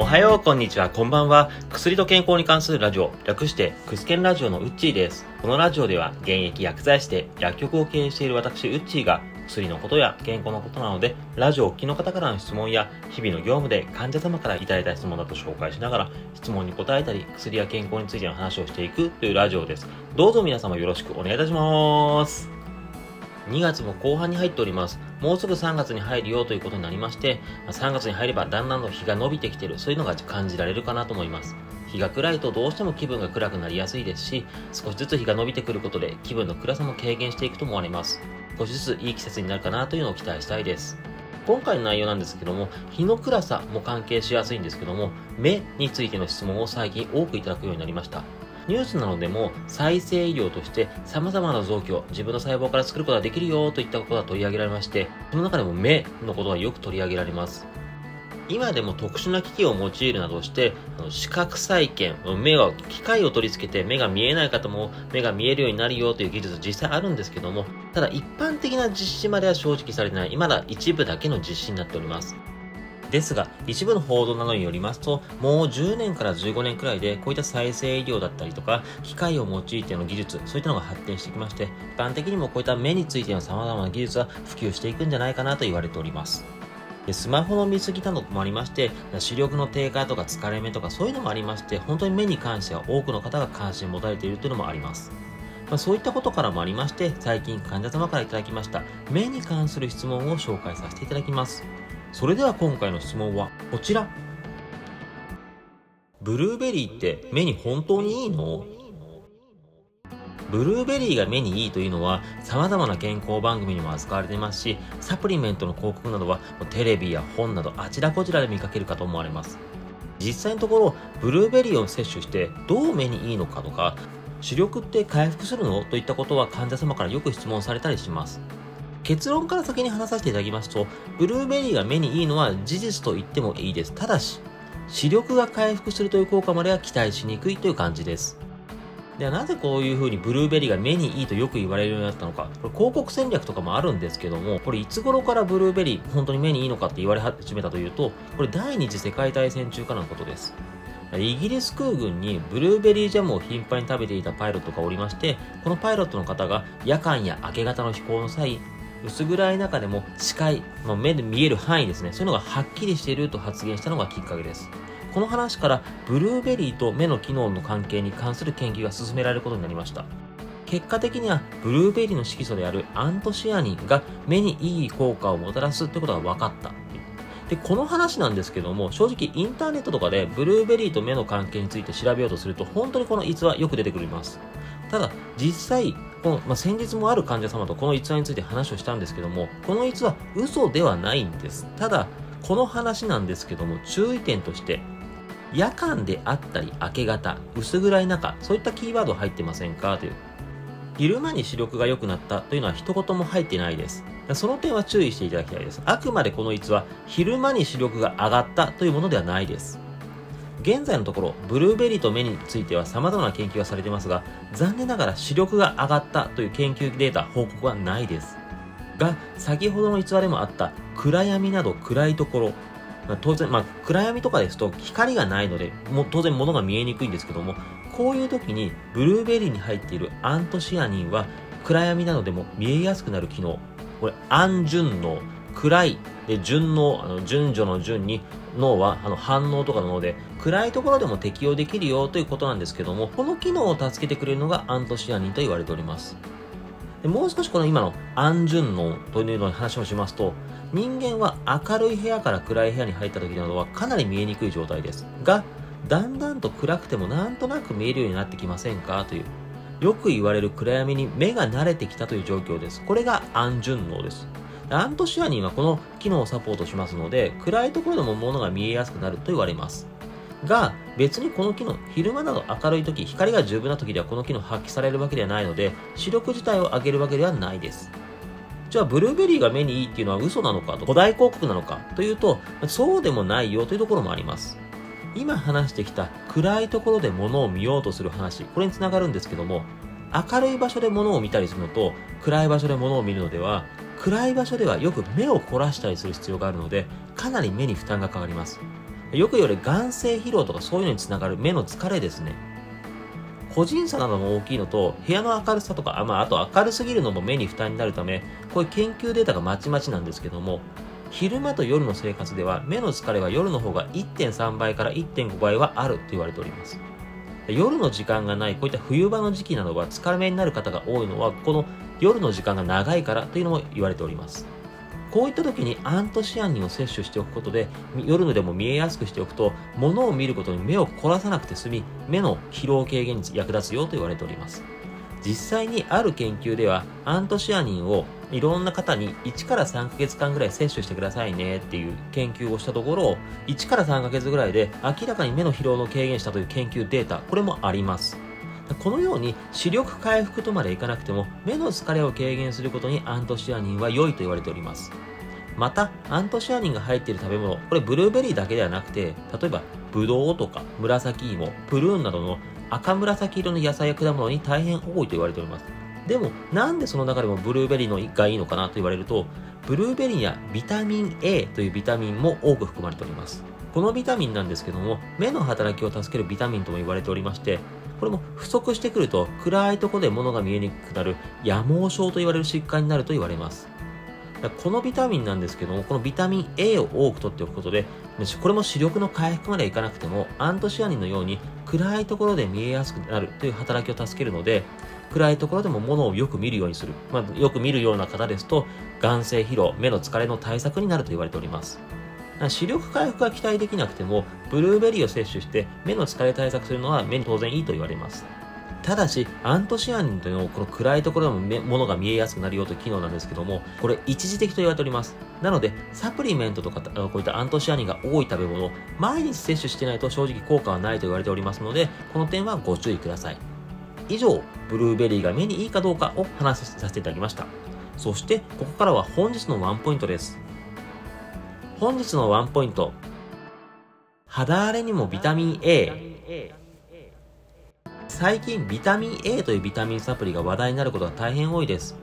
おはよう、こんにちは、こんばんは。薬と健康に関するラジオ、略して、クスケンラジオのウッチーです。このラジオでは、現役薬剤師で薬局を経営している私、ウッチーが、薬のことや健康のことなので、ラジオをお聞きの方からの質問や、日々の業務で患者様からいただいた質問だと紹介しながら、質問に答えたり、薬や健康についての話をしていくというラジオです。どうぞ皆様よろしくお願いいたします。2月も後半に入っております。もうすぐ3月に入るよということになりまして、3月に入ればだんだんと日が伸びてきてる、そういうのが感じられるかなと思います。日が暗いとどうしても気分が暗くなりやすいですし、少しずつ日が伸びてくることで気分の暗さも軽減していくと思われます。少しずついい季節になるかなというのを期待したいです。今回の内容なんですけども、日の暗さも関係しやすいんですけども、目についての質問を最近多くいただくようになりました。ニュースなどでも再生医療として様々な臓器を自分の細胞から作ることができるよといったことが取り上げられまして、その中でも目のことがよく取り上げられます。今でも特殊な機器を用いるなどして、視覚再建、目が、機械を取り付けて目が見えない方も目が見えるようになるよという技術実際あるんですけども、ただ一般的な実施までは正直されてない、まだ一部だけの実施になっております。ですが、一部の報道などによりますと、もう10年から15年くらいで、こういった再生医療だったりとか、機械を用いての技術、そういったのが発展してきまして、一般的にもこういった目についての様々な技術は普及していくんじゃないかなと言われております。でスマホの見過ぎなどもありまして、視力の低下とか疲れ目とかそういうのもありまして、本当に目に関しては多くの方が関心を持たれているというのもあります。まあ、そういったことからもありまして、最近患者様からいただきました、目に関する質問を紹介させていただきます。それでは今回の質問はこちら。ブルーベリーって目に本当にいいの？ブルーベリーが目にいいというのは様々な健康番組にも扱われていますし、サプリメントの広告などはテレビや本などあちらこちらで見かけるかと思われます。実際のところ、ブルーベリーを摂取してどう目にいいのかとか、視力って回復するの？といったことは患者様からよく質問されたりします。結論から先に話させていただきますと、ブルーベリーが目にいいのは事実と言ってもいいです。ただし、視力が回復するという効果までは期待しにくいという感じです。ではなぜこういう風にブルーベリーが目にいいとよく言われるようになったのか。これ広告戦略とかもあるんですけども、これいつ頃からブルーベリー本当に目にいいのかって言われ始めたというと、これ第二次世界大戦中からのことです。イギリス空軍にブルーベリージャムを頻繁に食べていたパイロットがおりまして、このパイロットの方が夜間や明け方の飛行の際、薄暗い中でも視界、まあ、目で見える範囲ですね、そういうのがはっきりしていると発言したのがきっかけです。この話からブルーベリーと目の機能の関係に関する研究が進められることになりました。結果的にはブルーベリーの色素であるアントシアニンが目にいい効果をもたらすってことが分かった。で、この話なんですけども、正直インターネットとかでブルーベリーと目の関係について調べようとすると、本当にこの逸話よく出てくるます。ただ、実際、この、まあ、先日もある患者様とこの逸話について話をしたんですけども、この逸話嘘ではないんです。ただ、この話なんですけども、注意点として、夜間であったり明け方、薄暗い中、そういったキーワード入ってませんか？という。昼間に視力が良くなったというのは一言も入ってないです。その点は注意していただきたいです。あくまでこの逸話、昼間に視力が上がったというものではないです。現在のところ、ブルーベリーと目については様々な研究がされていますが、残念ながら視力が上がったという研究データ、報告はないです。が、先ほどの逸話でもあった暗闇など暗いところ、当然、まあ、暗闇とかですと光がないので、も当然物が見えにくいんですけども、こういう時にブルーベリーに入っているアントシアニンは暗闇などでも見えやすくなる機能。これ、暗順応。暗い。で、順応。あの、順序の順に、脳はあの反応とかの脳で、暗いところでも適用できるよということなんですけども、この機能を助けてくれるのがアントシアニンと言われております。でもう少しこの今の暗順応というのに話をしますと、人間は明るい部屋から暗い部屋に入った時などはかなり見えにくい状態です。が、だんだんと暗くてもなんとなく見えるようになってきませんかという。よく言われる暗闇に目が慣れてきたという状況です。これが暗順応です。アントシアニンはこの機能をサポートしますので、暗いところでも物が見えやすくなると言われます。が、別にこの機能、昼間など明るい時、光が十分な時ではこの機能発揮されるわけではないので、視力自体を上げるわけではないです。じゃあ、ブルーベリーが目にいいっていうのは嘘なのかと、古代広告なのかというと、そうでもないよというところもあります。今話してきた暗いところで物を見ようとする話、これにつながるんですけども、明るい場所で物を見たりするのと、暗い場所で物を見るのでは、暗い場所ではよく目を凝らしたりする必要があるので、かなり目に負担がかかります。よく言われる眼性疲労とかそういうのにつながる目の疲れですね。個人差なども大きいのと、部屋の明るさとか、あまあ、あと明るすぎるのも目に負担になるため、こういう研究データがまちまちなんですけども、昼間と夜の生活では目の疲れは夜の方が1.3倍から1.5倍はあると言われております。夜の時間がない、こういった冬場の時期などは疲れ目になる方が多いのは、この夜の時間が長いからというのも言われております。こういった時にアントシアニンを摂取しておくことで、夜のでも見えやすくしておくと、物を見ることに目を凝らさなくて済み、目の疲労軽減に役立つよと言われております。実際にある研究では、アントシアニンをいろんな方に1から3ヶ月間ぐらい摂取してくださいねっていう研究をしたところ、1から3ヶ月ぐらいで明らかに目の疲労の軽減したという研究データ、これもあります。このように視力回復とまでいかなくても目の疲れを軽減することにアントシアニンは良いと言われております。また、アントシアニンが入っている食べ物、これブルーベリーだけではなくて、例えばブドウとか紫芋、プルーンなどの赤紫色の野菜や果物に大変多いと言われております。でも、なんでその中でもブルーベリーのがいいのかなと言われると、ブルーベリーにはビタミン A というビタミンも多く含まれております。このビタミンなんですけども、目の働きを助けるビタミンとも言われておりまして、これも不足してくると暗いところで物が見えにくくなる夜盲症と言われる疾患になると言われます。このビタミンなんですけども、このビタミン A を多く取っておくことで、これも視力の回復までいかなくても、アントシアニンのように暗いところで見えやすくなるという働きを助けるので、暗いところでも物をよく見るようにする。まあ、よく見るような方ですと、眼性疲労、目の疲れの対策になると言われております。視力回復が期待できなくても、ブルーベリーを摂取して目の疲れ対策するのは目に当然いいと言われます。ただし、アントシアニンというのをこの暗いところでもものが見えやすくなるよという機能なんですけども、これ一時的と言われております。なので、サプリメントとかこういったアントシアニンが多い食べ物、毎日摂取してないと正直効果はないと言われておりますので、この点はご注意ください。以上、ブルーベリーが目にいいかどうかを話させていただきました。そして、ここからは本日のワンポイントです。本日のワンポイント。肌荒れにもビタミン A。最近ビタミン A というビタミンサプリが話題になることが大変多いです。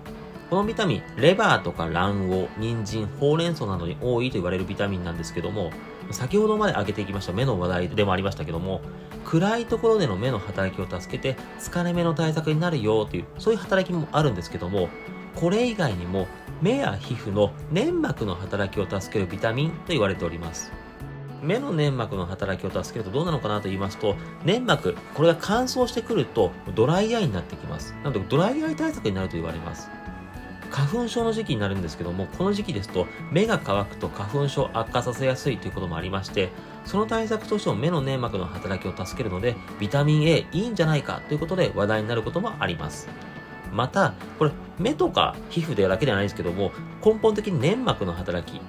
このビタミン、レバーとか卵黄、人参、ほうれん草などに多いと言われるビタミンなんですけども、先ほどまで挙げていきました目の話題でもありましたけども、暗いところでの目の働きを助けて、疲れ目の対策になるよという、そういう働きもあるんですけども、これ以外にも目や皮膚の粘膜の働きを助けるビタミンと言われております。目の粘膜の働きを助けるとどうなのかなと言いますと、粘膜、これが乾燥してくるとドライアイになってきます。なのでドライアイ対策になると言われます。花粉症の時期になるんですけども、この時期ですと目が乾くと花粉症悪化させやすいということもありまして、その対策としても目の粘膜の働きを助けるので、ビタミン A いいんじゃないかということで話題になることもあります。また、これ目とか皮膚でだけではないですけども、根本的に粘膜の働き、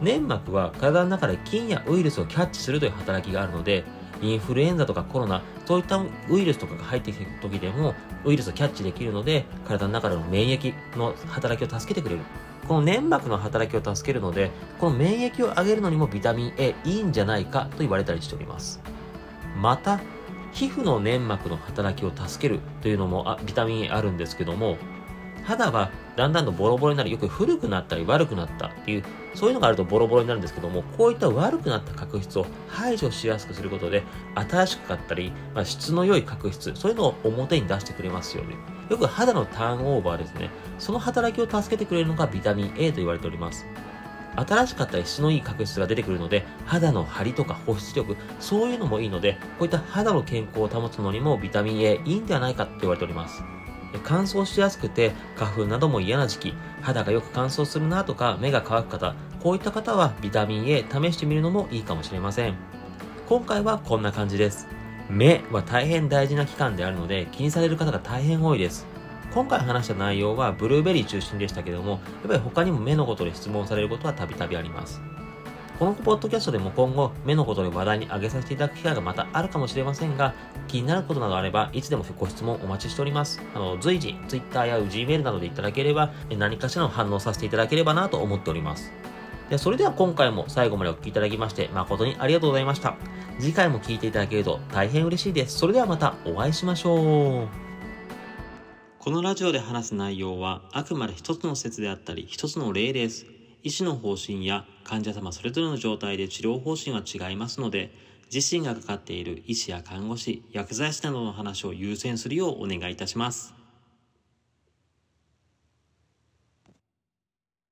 粘膜は体の中で菌やウイルスをキャッチするという働きがあるので、インフルエンザとかコロナ、そういったウイルスとかが入ってきた時でも、ウイルスをキャッチできるので、体の中での免疫の働きを助けてくれる。この粘膜の働きを助けるので、この免疫を上げるのにもビタミン A いいんじゃないかと言われたりしております。また、皮膚の粘膜の働きを助けるというのもあビタミン A あるんですけども、肌はだんだんとボロボロになる、よく古くなったり悪くなったっていう、そういうのがあるとボロボロになるんですけども、こういった悪くなった角質を排除しやすくすることで、新しく買ったり、まあ、質の良い角質、そういうのを表に出してくれますよね。よく肌のターンオーバーですね。その働きを助けてくれるのがビタミン A と言われております。新しかったり質のいい角質が出てくるので、肌の張りとか保湿力、そういうのもいいので、こういった肌の健康を保つのにもビタミン A いいんではないかって言われております。乾燥しやすくて花粉なども嫌な時期、肌がよく乾燥するなとか目が乾く方、こういった方はビタミン A 試してみるのもいいかもしれません。今回はこんな感じです。目は大変大事な期間であるので気にされる方が大変多いです。今回話した内容はブルーベリー中心でしたけども、やっぱり他にも目のことで質問されることはたびたびあります。このポッドキャストでも今後、目のことで話題に挙げさせていただく機会がまたあるかもしれませんが、気になることなどあれば、いつでもご質問お待ちしております。あの、随時、Twitter や Gmail などでいただければ、何かしらの反応させていただければなと思っております。でそれでは今回も最後までお聴きいただきまして、誠にありがとうございました。次回も聴いていただけると大変嬉しいです。それではまたお会いしましょう。このラジオで話す内容はあくまで一つの説であったり、一つの例です。医師の方針や患者様それぞれの状態で治療方針は違いますので、自身がかかっている医師や看護師、薬剤師などの話を優先するようお願いいたします。